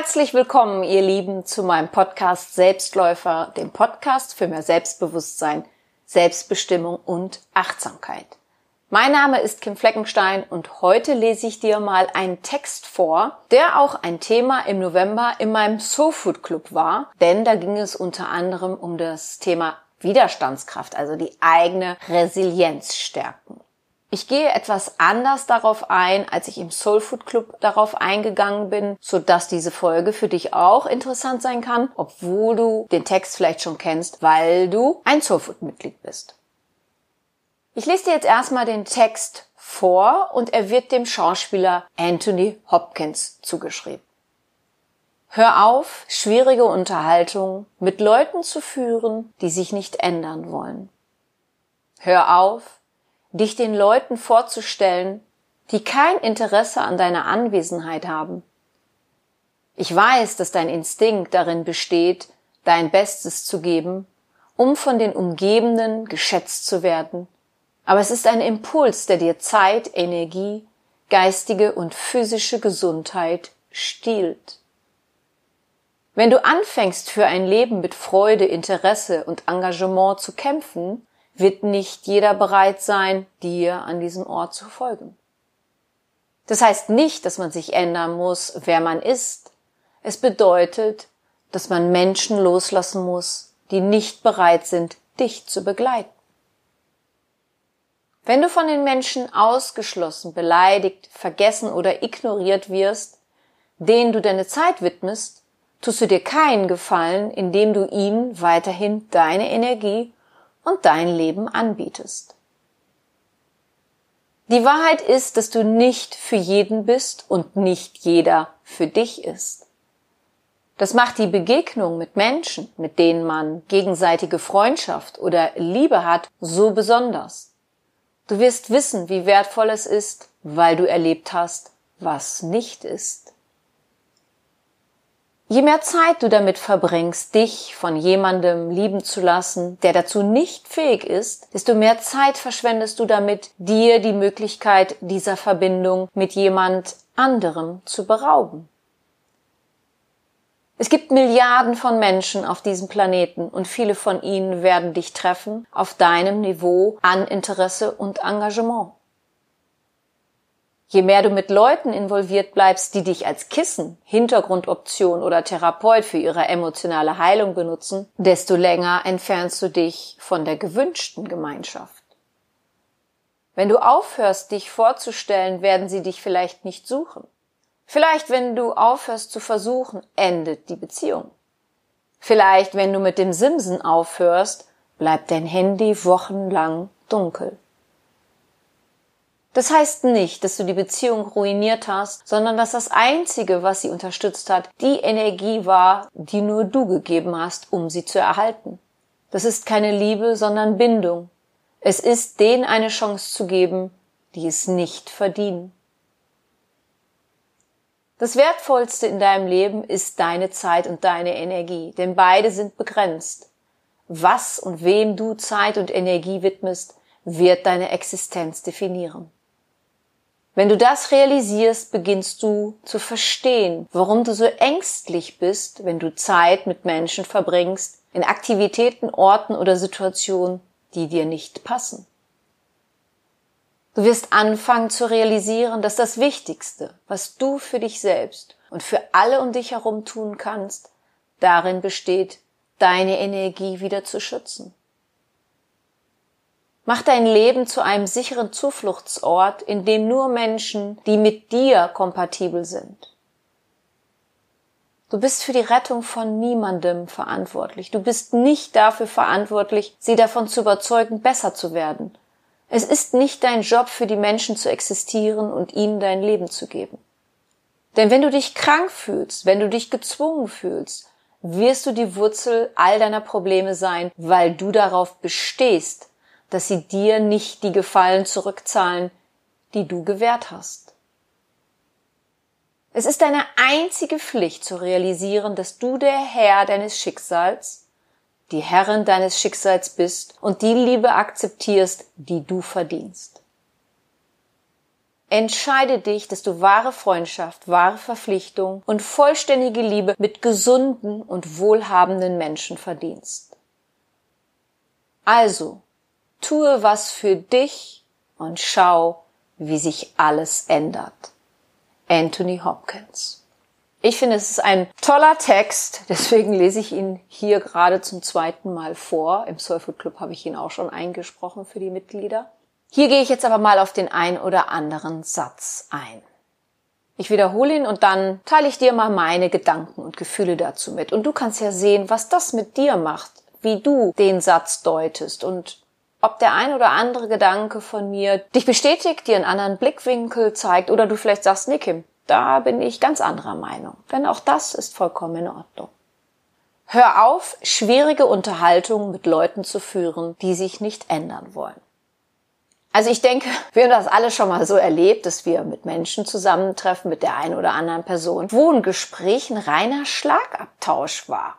Herzlich willkommen, ihr Lieben, zu meinem Podcast Selbstläufer, dem Podcast für mehr Selbstbewusstsein, Selbstbestimmung und Achtsamkeit. Mein Name ist Kim Fleckenstein und heute lese ich dir mal einen Text vor, der auch ein Thema im November in meinem Soul Club war, denn da ging es unter anderem um das Thema Widerstandskraft, also die eigene Resilienz stärken. Ich gehe etwas anders darauf ein, als ich im Soul Food Club darauf eingegangen bin, so dass diese Folge für dich auch interessant sein kann, obwohl du den Text vielleicht schon kennst, weil du ein Soul Food Mitglied bist. Ich lese dir jetzt erstmal den Text vor und er wird dem Schauspieler Anthony Hopkins zugeschrieben. Hör auf, schwierige Unterhaltungen mit Leuten zu führen, die sich nicht ändern wollen. Hör auf, dich den Leuten vorzustellen, die kein Interesse an deiner Anwesenheit haben. Ich weiß, dass dein Instinkt darin besteht, dein Bestes zu geben, um von den Umgebenden geschätzt zu werden, aber es ist ein Impuls, der dir Zeit, Energie, geistige und physische Gesundheit stiehlt. Wenn du anfängst, für ein Leben mit Freude, Interesse und Engagement zu kämpfen, wird nicht jeder bereit sein, dir an diesem Ort zu folgen. Das heißt nicht, dass man sich ändern muss, wer man ist. Es bedeutet, dass man Menschen loslassen muss, die nicht bereit sind, dich zu begleiten. Wenn du von den Menschen ausgeschlossen, beleidigt, vergessen oder ignoriert wirst, denen du deine Zeit widmest, tust du dir keinen Gefallen, indem du ihnen weiterhin deine Energie und dein Leben anbietest. Die Wahrheit ist, dass du nicht für jeden bist und nicht jeder für dich ist. Das macht die Begegnung mit Menschen, mit denen man gegenseitige Freundschaft oder Liebe hat, so besonders. Du wirst wissen, wie wertvoll es ist, weil du erlebt hast, was nicht ist. Je mehr Zeit du damit verbringst, dich von jemandem lieben zu lassen, der dazu nicht fähig ist, desto mehr Zeit verschwendest du damit, dir die Möglichkeit dieser Verbindung mit jemand anderem zu berauben. Es gibt Milliarden von Menschen auf diesem Planeten und viele von ihnen werden dich treffen auf deinem Niveau an Interesse und Engagement. Je mehr du mit Leuten involviert bleibst, die dich als Kissen, Hintergrundoption oder Therapeut für ihre emotionale Heilung benutzen, desto länger entfernst du dich von der gewünschten Gemeinschaft. Wenn du aufhörst, dich vorzustellen, werden sie dich vielleicht nicht suchen. Vielleicht, wenn du aufhörst zu versuchen, endet die Beziehung. Vielleicht, wenn du mit dem Simsen aufhörst, bleibt dein Handy wochenlang dunkel. Das heißt nicht, dass du die Beziehung ruiniert hast, sondern dass das Einzige, was sie unterstützt hat, die Energie war, die nur du gegeben hast, um sie zu erhalten. Das ist keine Liebe, sondern Bindung. Es ist denen eine Chance zu geben, die es nicht verdienen. Das Wertvollste in deinem Leben ist deine Zeit und deine Energie, denn beide sind begrenzt. Was und wem du Zeit und Energie widmest, wird deine Existenz definieren. Wenn du das realisierst, beginnst du zu verstehen, warum du so ängstlich bist, wenn du Zeit mit Menschen verbringst, in Aktivitäten, Orten oder Situationen, die dir nicht passen. Du wirst anfangen zu realisieren, dass das Wichtigste, was du für dich selbst und für alle um dich herum tun kannst, darin besteht, deine Energie wieder zu schützen. Mach dein Leben zu einem sicheren Zufluchtsort, in dem nur Menschen, die mit dir kompatibel sind. Du bist für die Rettung von niemandem verantwortlich. Du bist nicht dafür verantwortlich, sie davon zu überzeugen, besser zu werden. Es ist nicht dein Job, für die Menschen zu existieren und ihnen dein Leben zu geben. Denn wenn du dich krank fühlst, wenn du dich gezwungen fühlst, wirst du die Wurzel all deiner Probleme sein, weil du darauf bestehst, dass sie dir nicht die Gefallen zurückzahlen, die du gewährt hast. Es ist deine einzige Pflicht zu realisieren, dass du der Herr deines Schicksals, die Herrin deines Schicksals bist und die Liebe akzeptierst, die du verdienst. Entscheide dich, dass du wahre Freundschaft, wahre Verpflichtung und vollständige Liebe mit gesunden und wohlhabenden Menschen verdienst. Also, tue was für dich und schau, wie sich alles ändert. Anthony Hopkins. Ich finde, es ist ein toller Text, deswegen lese ich ihn hier gerade zum zweiten Mal vor. Im Soulfood Club habe ich ihn auch schon eingesprochen für die Mitglieder. Hier gehe ich jetzt aber mal auf den ein oder anderen Satz ein. Ich wiederhole ihn und dann teile ich dir mal meine Gedanken und Gefühle dazu mit. Und du kannst ja sehen, was das mit dir macht, wie du den Satz deutest und ob der ein oder andere Gedanke von mir dich bestätigt, dir einen anderen Blickwinkel zeigt oder du vielleicht sagst, nee, Kim, da bin ich ganz anderer Meinung. Denn auch das ist vollkommen in Ordnung. Hör auf, schwierige Unterhaltungen mit Leuten zu führen, die sich nicht ändern wollen. Also ich denke, wir haben das alle schon mal so erlebt, dass wir mit Menschen zusammentreffen, mit der einen oder anderen Person, wo ein Gespräch ein reiner Schlagabtausch war.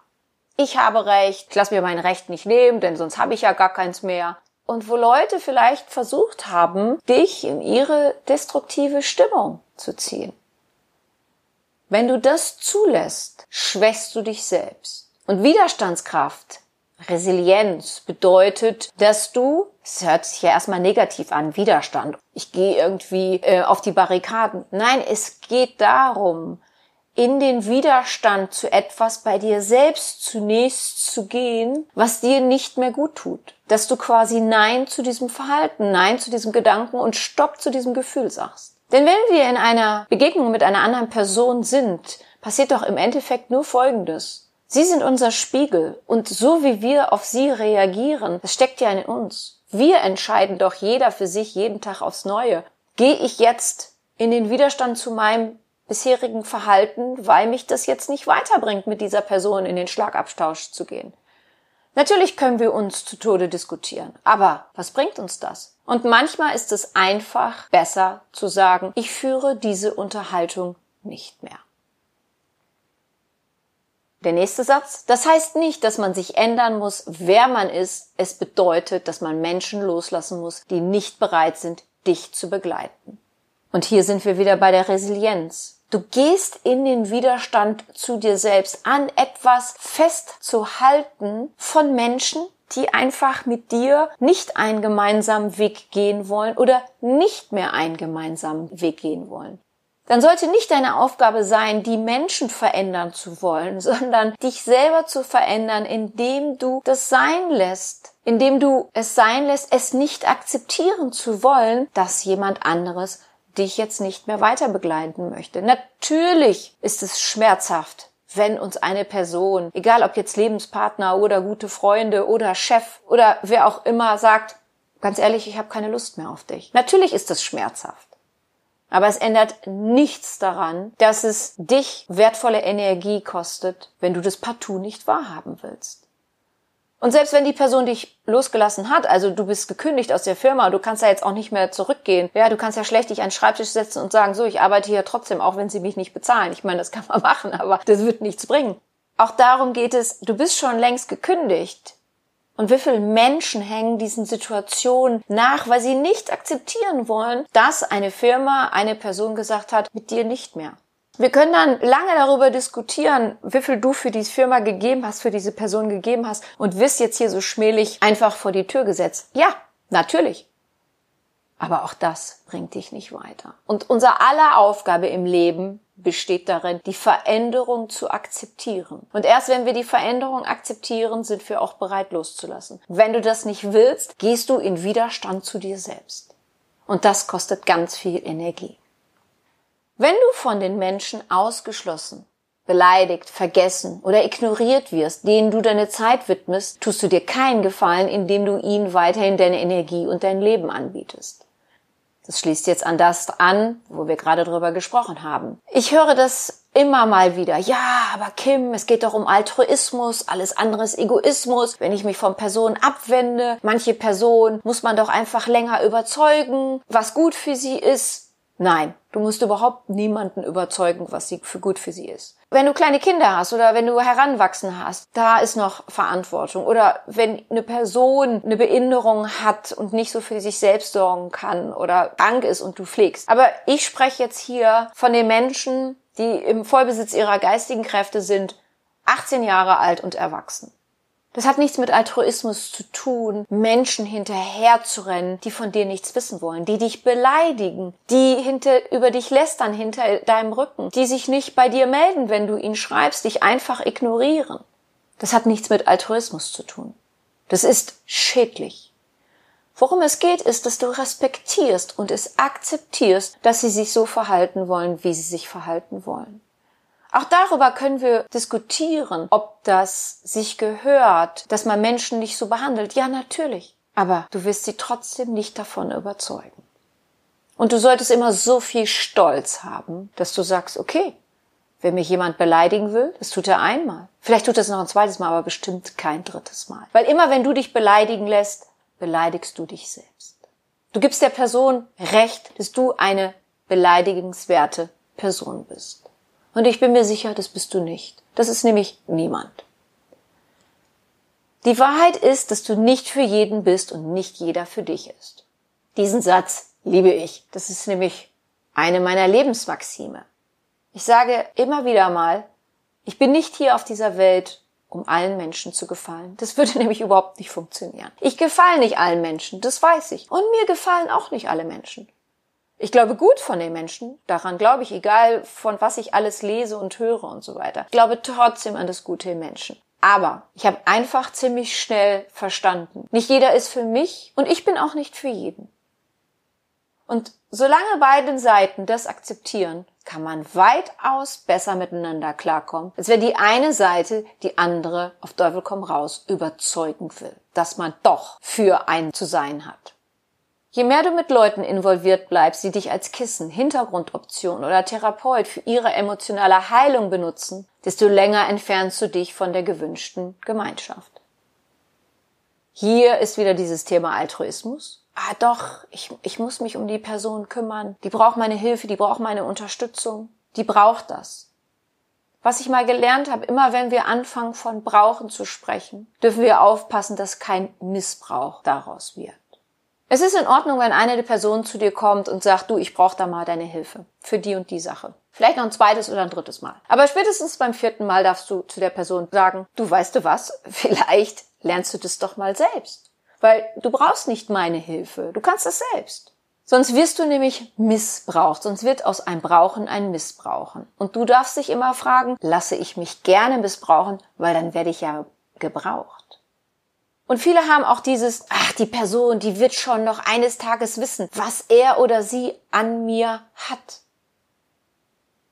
Ich habe Recht, ich lasse mir mein Recht nicht nehmen, denn sonst habe ich ja gar keins mehr und wo Leute vielleicht versucht haben, dich in ihre destruktive Stimmung zu ziehen. Wenn du das zulässt, schwächst du dich selbst. Und Widerstandskraft, Resilienz bedeutet, dass du, es hört sich ja erstmal negativ an, Widerstand, ich gehe irgendwie äh, auf die Barrikaden. Nein, es geht darum, in den Widerstand zu etwas bei dir selbst zunächst zu gehen, was dir nicht mehr gut tut. Dass du quasi Nein zu diesem Verhalten, Nein zu diesem Gedanken und Stopp zu diesem Gefühl sagst. Denn wenn wir in einer Begegnung mit einer anderen Person sind, passiert doch im Endeffekt nur Folgendes. Sie sind unser Spiegel und so wie wir auf sie reagieren, das steckt ja in uns. Wir entscheiden doch jeder für sich jeden Tag aufs Neue. Gehe ich jetzt in den Widerstand zu meinem bisherigen Verhalten, weil mich das jetzt nicht weiterbringt, mit dieser Person in den Schlagabtausch zu gehen. Natürlich können wir uns zu Tode diskutieren, aber was bringt uns das? Und manchmal ist es einfach besser zu sagen, ich führe diese Unterhaltung nicht mehr. Der nächste Satz. Das heißt nicht, dass man sich ändern muss, wer man ist. Es bedeutet, dass man Menschen loslassen muss, die nicht bereit sind, dich zu begleiten. Und hier sind wir wieder bei der Resilienz. Du gehst in den Widerstand zu dir selbst, an etwas festzuhalten von Menschen, die einfach mit dir nicht einen gemeinsamen Weg gehen wollen oder nicht mehr einen gemeinsamen Weg gehen wollen. Dann sollte nicht deine Aufgabe sein, die Menschen verändern zu wollen, sondern dich selber zu verändern, indem du das sein lässt, indem du es sein lässt, es nicht akzeptieren zu wollen, dass jemand anderes dich jetzt nicht mehr weiter begleiten möchte. Natürlich ist es schmerzhaft, wenn uns eine Person, egal ob jetzt Lebenspartner oder gute Freunde oder Chef oder wer auch immer sagt, ganz ehrlich, ich habe keine Lust mehr auf dich. Natürlich ist es schmerzhaft. Aber es ändert nichts daran, dass es dich wertvolle Energie kostet, wenn du das partout nicht wahrhaben willst. Und selbst wenn die Person dich losgelassen hat, also du bist gekündigt aus der Firma, du kannst ja jetzt auch nicht mehr zurückgehen. Ja, du kannst ja schlecht dich an den Schreibtisch setzen und sagen, so, ich arbeite hier trotzdem, auch wenn sie mich nicht bezahlen. Ich meine, das kann man machen, aber das wird nichts bringen. Auch darum geht es, du bist schon längst gekündigt. Und wie viele Menschen hängen diesen Situationen nach, weil sie nicht akzeptieren wollen, dass eine Firma, eine Person gesagt hat, mit dir nicht mehr. Wir können dann lange darüber diskutieren, wie viel du für diese Firma gegeben hast, für diese Person gegeben hast und wirst jetzt hier so schmählich einfach vor die Tür gesetzt. Ja, natürlich. Aber auch das bringt dich nicht weiter. Und unser aller Aufgabe im Leben besteht darin, die Veränderung zu akzeptieren. Und erst wenn wir die Veränderung akzeptieren, sind wir auch bereit loszulassen. Wenn du das nicht willst, gehst du in Widerstand zu dir selbst. Und das kostet ganz viel Energie. Wenn du von den Menschen ausgeschlossen, beleidigt, vergessen oder ignoriert wirst, denen du deine Zeit widmest, tust du dir keinen Gefallen, indem du ihnen weiterhin deine Energie und dein Leben anbietest. Das schließt jetzt an das an, wo wir gerade drüber gesprochen haben. Ich höre das immer mal wieder. Ja, aber Kim, es geht doch um Altruismus, alles andere ist Egoismus. Wenn ich mich von Personen abwende, manche Personen muss man doch einfach länger überzeugen, was gut für sie ist. Nein, du musst überhaupt niemanden überzeugen, was sie für gut für sie ist. Wenn du kleine Kinder hast oder wenn du heranwachsen hast, da ist noch Verantwortung. Oder wenn eine Person eine Behinderung hat und nicht so für sich selbst sorgen kann oder krank ist und du pflegst. Aber ich spreche jetzt hier von den Menschen, die im Vollbesitz ihrer geistigen Kräfte sind, 18 Jahre alt und erwachsen. Das hat nichts mit Altruismus zu tun, Menschen hinterherzurennen, die von dir nichts wissen wollen, die dich beleidigen, die hinter, über dich lästern hinter deinem Rücken, die sich nicht bei dir melden, wenn du ihnen schreibst, dich einfach ignorieren. Das hat nichts mit Altruismus zu tun. Das ist schädlich. Worum es geht, ist, dass du respektierst und es akzeptierst, dass sie sich so verhalten wollen, wie sie sich verhalten wollen. Auch darüber können wir diskutieren, ob das sich gehört, dass man Menschen nicht so behandelt. Ja, natürlich. Aber du wirst sie trotzdem nicht davon überzeugen. Und du solltest immer so viel Stolz haben, dass du sagst, okay, wenn mich jemand beleidigen will, das tut er einmal. Vielleicht tut er es noch ein zweites Mal, aber bestimmt kein drittes Mal. Weil immer wenn du dich beleidigen lässt, beleidigst du dich selbst. Du gibst der Person Recht, dass du eine beleidigenswerte Person bist. Und ich bin mir sicher, das bist du nicht. Das ist nämlich niemand. Die Wahrheit ist, dass du nicht für jeden bist und nicht jeder für dich ist. Diesen Satz liebe ich. Das ist nämlich eine meiner Lebensmaxime. Ich sage immer wieder mal, ich bin nicht hier auf dieser Welt, um allen Menschen zu gefallen. Das würde nämlich überhaupt nicht funktionieren. Ich gefalle nicht allen Menschen, das weiß ich. Und mir gefallen auch nicht alle Menschen. Ich glaube gut von den Menschen, daran glaube ich, egal von was ich alles lese und höre und so weiter. Ich glaube trotzdem an das Gute im Menschen. Aber ich habe einfach ziemlich schnell verstanden, nicht jeder ist für mich und ich bin auch nicht für jeden. Und solange beide Seiten das akzeptieren, kann man weitaus besser miteinander klarkommen, als wenn die eine Seite die andere auf Teufel komm raus überzeugen will, dass man doch für einen zu sein hat. Je mehr du mit Leuten involviert bleibst, die dich als Kissen, Hintergrundoption oder Therapeut für ihre emotionale Heilung benutzen, desto länger entfernst du dich von der gewünschten Gemeinschaft. Hier ist wieder dieses Thema Altruismus. Ah doch, ich, ich muss mich um die Person kümmern. Die braucht meine Hilfe, die braucht meine Unterstützung. Die braucht das. Was ich mal gelernt habe, immer wenn wir anfangen von brauchen zu sprechen, dürfen wir aufpassen, dass kein Missbrauch daraus wird. Es ist in Ordnung, wenn eine der Personen zu dir kommt und sagt, du, ich brauche da mal deine Hilfe für die und die Sache. Vielleicht noch ein zweites oder ein drittes Mal. Aber spätestens beim vierten Mal darfst du zu der Person sagen, du weißt du was, vielleicht lernst du das doch mal selbst. Weil du brauchst nicht meine Hilfe, du kannst das selbst. Sonst wirst du nämlich missbraucht, sonst wird aus einem Brauchen ein Missbrauchen. Und du darfst dich immer fragen, lasse ich mich gerne missbrauchen, weil dann werde ich ja gebraucht. Und viele haben auch dieses, ach, die Person, die wird schon noch eines Tages wissen, was er oder sie an mir hat.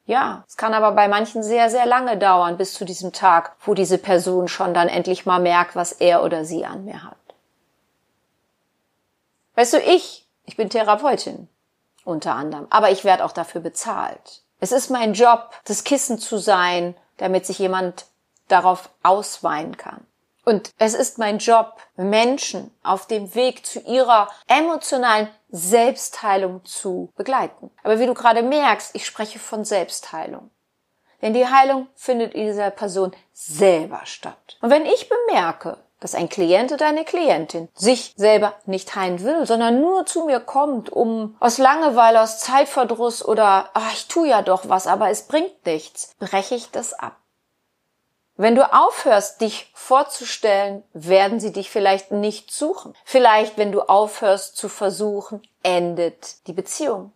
Ja, es kann aber bei manchen sehr, sehr lange dauern bis zu diesem Tag, wo diese Person schon dann endlich mal merkt, was er oder sie an mir hat. Weißt du, ich, ich bin Therapeutin unter anderem, aber ich werde auch dafür bezahlt. Es ist mein Job, das Kissen zu sein, damit sich jemand darauf ausweinen kann. Und es ist mein Job, Menschen auf dem Weg zu ihrer emotionalen Selbstheilung zu begleiten. Aber wie du gerade merkst, ich spreche von Selbstheilung. Denn die Heilung findet in dieser Person selber statt. Und wenn ich bemerke, dass ein Klient oder eine Klientin sich selber nicht heilen will, sondern nur zu mir kommt, um aus Langeweile, aus Zeitverdruss oder ach, ich tu ja doch was, aber es bringt nichts, breche ich das ab. Wenn du aufhörst, dich vorzustellen, werden sie dich vielleicht nicht suchen. Vielleicht, wenn du aufhörst zu versuchen, endet die Beziehung.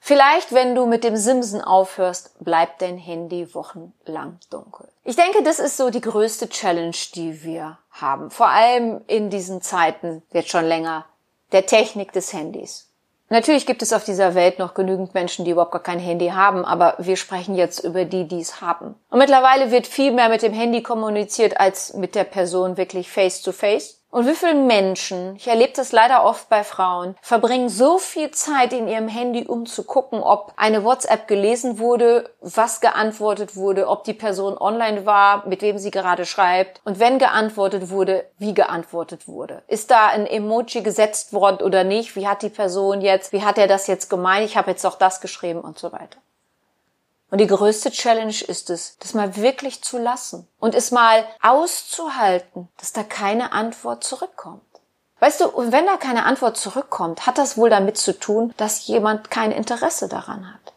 Vielleicht, wenn du mit dem Simsen aufhörst, bleibt dein Handy wochenlang dunkel. Ich denke, das ist so die größte Challenge, die wir haben. Vor allem in diesen Zeiten, jetzt schon länger, der Technik des Handys. Natürlich gibt es auf dieser Welt noch genügend Menschen, die überhaupt gar kein Handy haben, aber wir sprechen jetzt über die, die es haben. Und mittlerweile wird viel mehr mit dem Handy kommuniziert als mit der Person wirklich face to face. Und wie viele Menschen, ich erlebe das leider oft bei Frauen, verbringen so viel Zeit in ihrem Handy, um zu gucken, ob eine WhatsApp gelesen wurde, was geantwortet wurde, ob die Person online war, mit wem sie gerade schreibt und wenn geantwortet wurde, wie geantwortet wurde. Ist da ein Emoji gesetzt worden oder nicht? Wie hat die Person jetzt, wie hat er das jetzt gemeint? Ich habe jetzt auch das geschrieben und so weiter. Und die größte Challenge ist es, das mal wirklich zu lassen und es mal auszuhalten, dass da keine Antwort zurückkommt. Weißt du, und wenn da keine Antwort zurückkommt, hat das wohl damit zu tun, dass jemand kein Interesse daran hat.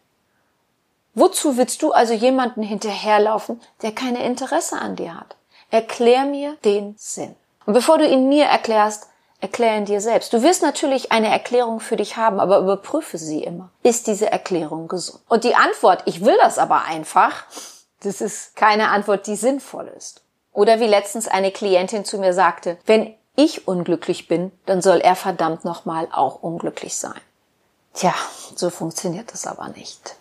Wozu willst du also jemanden hinterherlaufen, der keine Interesse an dir hat? Erklär mir den Sinn. Und bevor du ihn mir erklärst, erklär ihn dir selbst. Du wirst natürlich eine Erklärung für dich haben, aber überprüfe sie immer. Ist diese Erklärung gesund? Und die Antwort, ich will das aber einfach, das ist keine Antwort, die sinnvoll ist. Oder wie letztens eine Klientin zu mir sagte, wenn ich unglücklich bin, dann soll er verdammt nochmal auch unglücklich sein. Tja, so funktioniert das aber nicht.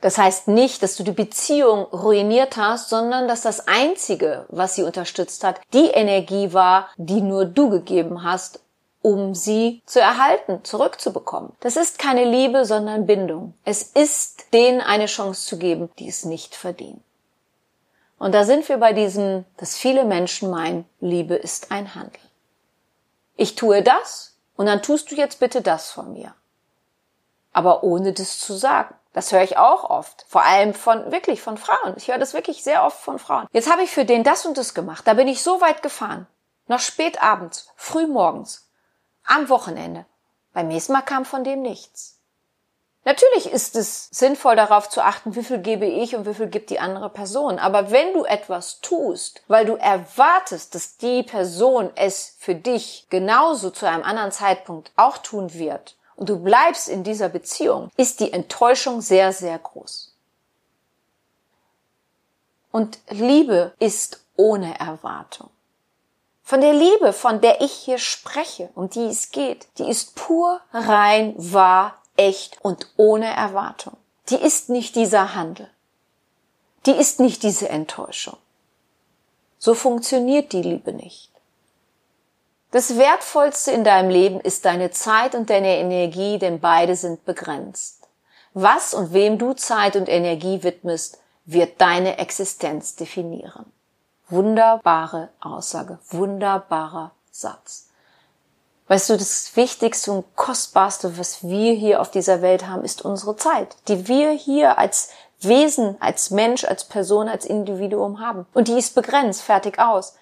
Das heißt nicht, dass du die Beziehung ruiniert hast, sondern dass das Einzige, was sie unterstützt hat, die Energie war, die nur du gegeben hast, um sie zu erhalten, zurückzubekommen. Das ist keine Liebe, sondern Bindung. Es ist denen eine Chance zu geben, die es nicht verdienen. Und da sind wir bei diesem, dass viele Menschen meinen, Liebe ist ein Handel. Ich tue das und dann tust du jetzt bitte das von mir. Aber ohne das zu sagen. Das höre ich auch oft. Vor allem von, wirklich von Frauen. Ich höre das wirklich sehr oft von Frauen. Jetzt habe ich für den das und das gemacht. Da bin ich so weit gefahren. Noch spät abends, früh morgens, am Wochenende. Beim nächsten Mal kam von dem nichts. Natürlich ist es sinnvoll darauf zu achten, wie viel gebe ich und wie viel gibt die andere Person. Aber wenn du etwas tust, weil du erwartest, dass die Person es für dich genauso zu einem anderen Zeitpunkt auch tun wird, und du bleibst in dieser Beziehung, ist die Enttäuschung sehr, sehr groß. Und Liebe ist ohne Erwartung. Von der Liebe, von der ich hier spreche, um die es geht, die ist pur, rein, wahr, echt und ohne Erwartung. Die ist nicht dieser Handel. Die ist nicht diese Enttäuschung. So funktioniert die Liebe nicht. Das Wertvollste in deinem Leben ist deine Zeit und deine Energie, denn beide sind begrenzt. Was und wem du Zeit und Energie widmest, wird deine Existenz definieren. Wunderbare Aussage, wunderbarer Satz. Weißt du, das Wichtigste und Kostbarste, was wir hier auf dieser Welt haben, ist unsere Zeit, die wir hier als Wesen, als Mensch, als Person, als Individuum haben. Und die ist begrenzt, fertig aus.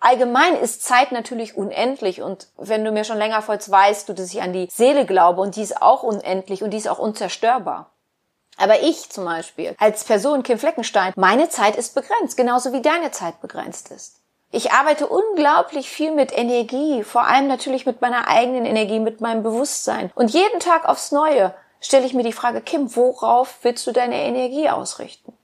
Allgemein ist Zeit natürlich unendlich und wenn du mir schon länger folgst, weißt du, dass ich an die Seele glaube und die ist auch unendlich und die ist auch unzerstörbar. Aber ich zum Beispiel, als Person Kim Fleckenstein, meine Zeit ist begrenzt, genauso wie deine Zeit begrenzt ist. Ich arbeite unglaublich viel mit Energie, vor allem natürlich mit meiner eigenen Energie, mit meinem Bewusstsein. Und jeden Tag aufs Neue stelle ich mir die Frage, Kim, worauf willst du deine Energie ausrichten?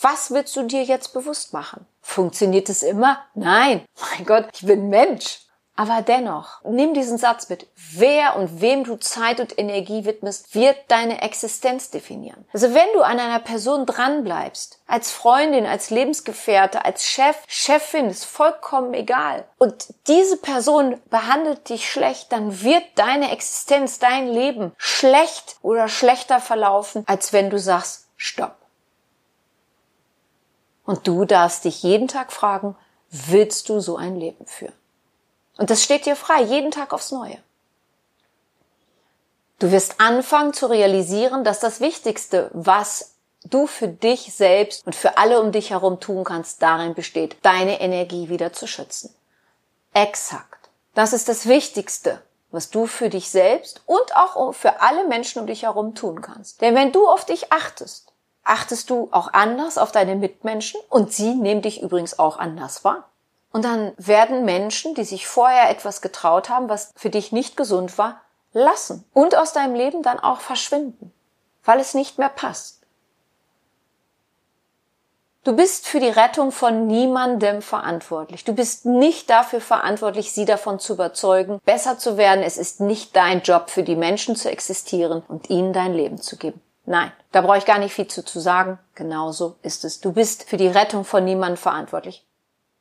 Was willst du dir jetzt bewusst machen? Funktioniert es immer? Nein. Mein Gott, ich bin Mensch. Aber dennoch, nimm diesen Satz mit. Wer und wem du Zeit und Energie widmest, wird deine Existenz definieren. Also wenn du an einer Person dranbleibst, als Freundin, als Lebensgefährte, als Chef, Chefin, ist vollkommen egal. Und diese Person behandelt dich schlecht, dann wird deine Existenz, dein Leben schlecht oder schlechter verlaufen, als wenn du sagst, stopp. Und du darfst dich jeden Tag fragen, willst du so ein Leben führen? Und das steht dir frei, jeden Tag aufs Neue. Du wirst anfangen zu realisieren, dass das Wichtigste, was du für dich selbst und für alle um dich herum tun kannst, darin besteht, deine Energie wieder zu schützen. Exakt. Das ist das Wichtigste, was du für dich selbst und auch für alle Menschen um dich herum tun kannst. Denn wenn du auf dich achtest, achtest du auch anders auf deine Mitmenschen und sie nehmen dich übrigens auch anders wahr. Und dann werden Menschen, die sich vorher etwas getraut haben, was für dich nicht gesund war, lassen und aus deinem Leben dann auch verschwinden, weil es nicht mehr passt. Du bist für die Rettung von niemandem verantwortlich. Du bist nicht dafür verantwortlich, sie davon zu überzeugen, besser zu werden. Es ist nicht dein Job, für die Menschen zu existieren und ihnen dein Leben zu geben. Nein, da brauche ich gar nicht viel zu, zu sagen. Genauso ist es. Du bist für die Rettung von niemandem verantwortlich.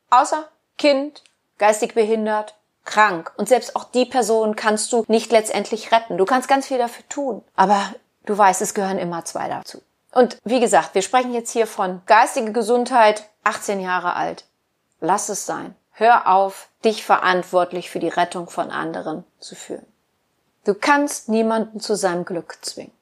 Außer Kind, geistig behindert, krank. Und selbst auch die Person kannst du nicht letztendlich retten. Du kannst ganz viel dafür tun. Aber du weißt, es gehören immer zwei dazu. Und wie gesagt, wir sprechen jetzt hier von geistige Gesundheit, 18 Jahre alt. Lass es sein. Hör auf, dich verantwortlich für die Rettung von anderen zu fühlen. Du kannst niemanden zu seinem Glück zwingen.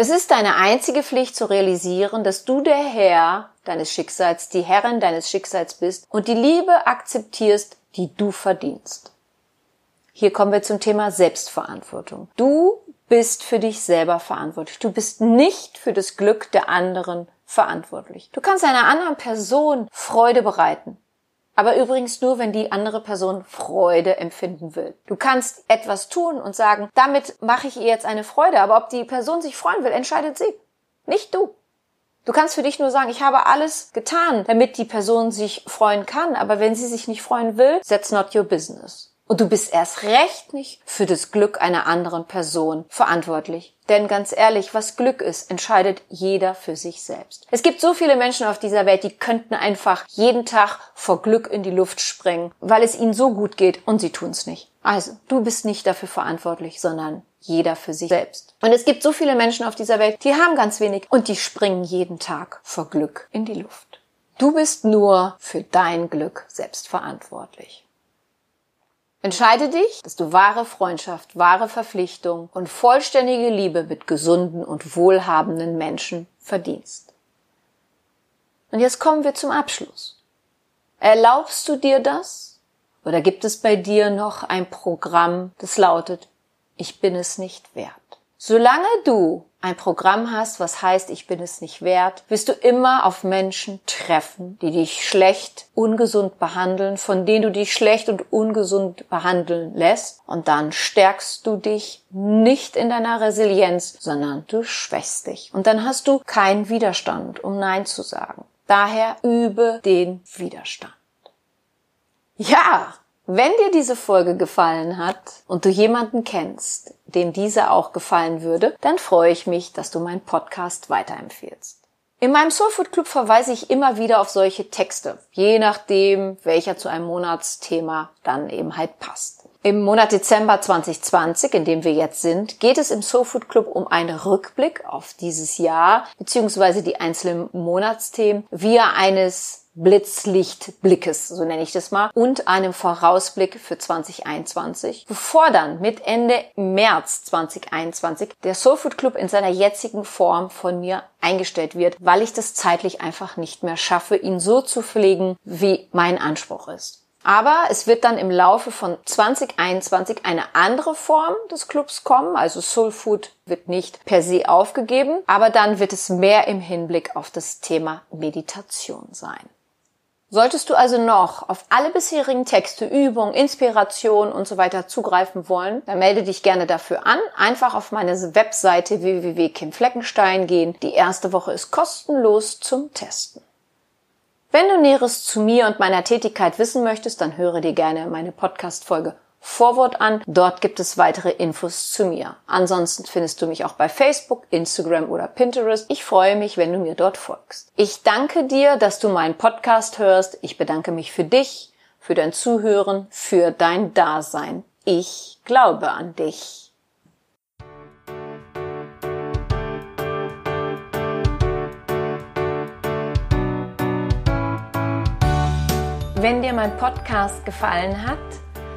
Es ist deine einzige Pflicht zu realisieren, dass du der Herr deines Schicksals, die Herrin deines Schicksals bist und die Liebe akzeptierst, die du verdienst. Hier kommen wir zum Thema Selbstverantwortung. Du bist für dich selber verantwortlich. Du bist nicht für das Glück der anderen verantwortlich. Du kannst einer anderen Person Freude bereiten. Aber übrigens nur, wenn die andere Person Freude empfinden will. Du kannst etwas tun und sagen, damit mache ich ihr jetzt eine Freude. Aber ob die Person sich freuen will, entscheidet sie. Nicht du. Du kannst für dich nur sagen, ich habe alles getan, damit die Person sich freuen kann. Aber wenn sie sich nicht freuen will, that's not your business. Und du bist erst recht nicht für das Glück einer anderen Person verantwortlich. Denn ganz ehrlich, was Glück ist, entscheidet jeder für sich selbst. Es gibt so viele Menschen auf dieser Welt, die könnten einfach jeden Tag vor Glück in die Luft springen, weil es ihnen so gut geht und sie tun's nicht. Also, du bist nicht dafür verantwortlich, sondern jeder für sich selbst. Und es gibt so viele Menschen auf dieser Welt, die haben ganz wenig und die springen jeden Tag vor Glück in die Luft. Du bist nur für dein Glück selbst verantwortlich. Entscheide dich, dass du wahre Freundschaft, wahre Verpflichtung und vollständige Liebe mit gesunden und wohlhabenden Menschen verdienst. Und jetzt kommen wir zum Abschluss. Erlaubst du dir das? Oder gibt es bei dir noch ein Programm, das lautet, ich bin es nicht wert? Solange du ein Programm hast, was heißt, ich bin es nicht wert, wirst du immer auf Menschen treffen, die dich schlecht, ungesund behandeln, von denen du dich schlecht und ungesund behandeln lässt. Und dann stärkst du dich nicht in deiner Resilienz, sondern du schwächst dich. Und dann hast du keinen Widerstand, um Nein zu sagen. Daher übe den Widerstand. Ja, wenn dir diese Folge gefallen hat und du jemanden kennst, dem diese auch gefallen würde, dann freue ich mich, dass du meinen Podcast weiterempfehlst. In meinem Soulfood Club verweise ich immer wieder auf solche Texte, je nachdem, welcher zu einem Monatsthema dann eben halt passt. Im Monat Dezember 2020, in dem wir jetzt sind, geht es im Soulfood Club um einen Rückblick auf dieses Jahr beziehungsweise die einzelnen Monatsthemen via eines Blitzlichtblickes, so nenne ich das mal, und einem Vorausblick für 2021, bevor dann mit Ende März 2021 der Soulfood Club in seiner jetzigen Form von mir eingestellt wird, weil ich das zeitlich einfach nicht mehr schaffe, ihn so zu pflegen, wie mein Anspruch ist. Aber es wird dann im Laufe von 2021 eine andere Form des Clubs kommen. Also Soul Food wird nicht per se aufgegeben, aber dann wird es mehr im Hinblick auf das Thema Meditation sein. Solltest du also noch auf alle bisherigen Texte, Übungen, Inspiration und so weiter zugreifen wollen, dann melde dich gerne dafür an. Einfach auf meine Webseite www.kimfleckenstein gehen. Die erste Woche ist kostenlos zum Testen. Wenn du Näheres zu mir und meiner Tätigkeit wissen möchtest, dann höre dir gerne meine Podcast-Folge Vorwort an. Dort gibt es weitere Infos zu mir. Ansonsten findest du mich auch bei Facebook, Instagram oder Pinterest. Ich freue mich, wenn du mir dort folgst. Ich danke dir, dass du meinen Podcast hörst. Ich bedanke mich für dich, für dein Zuhören, für dein Dasein. Ich glaube an dich. Wenn dir mein Podcast gefallen hat,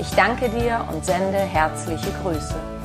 Ich danke dir und sende herzliche Grüße.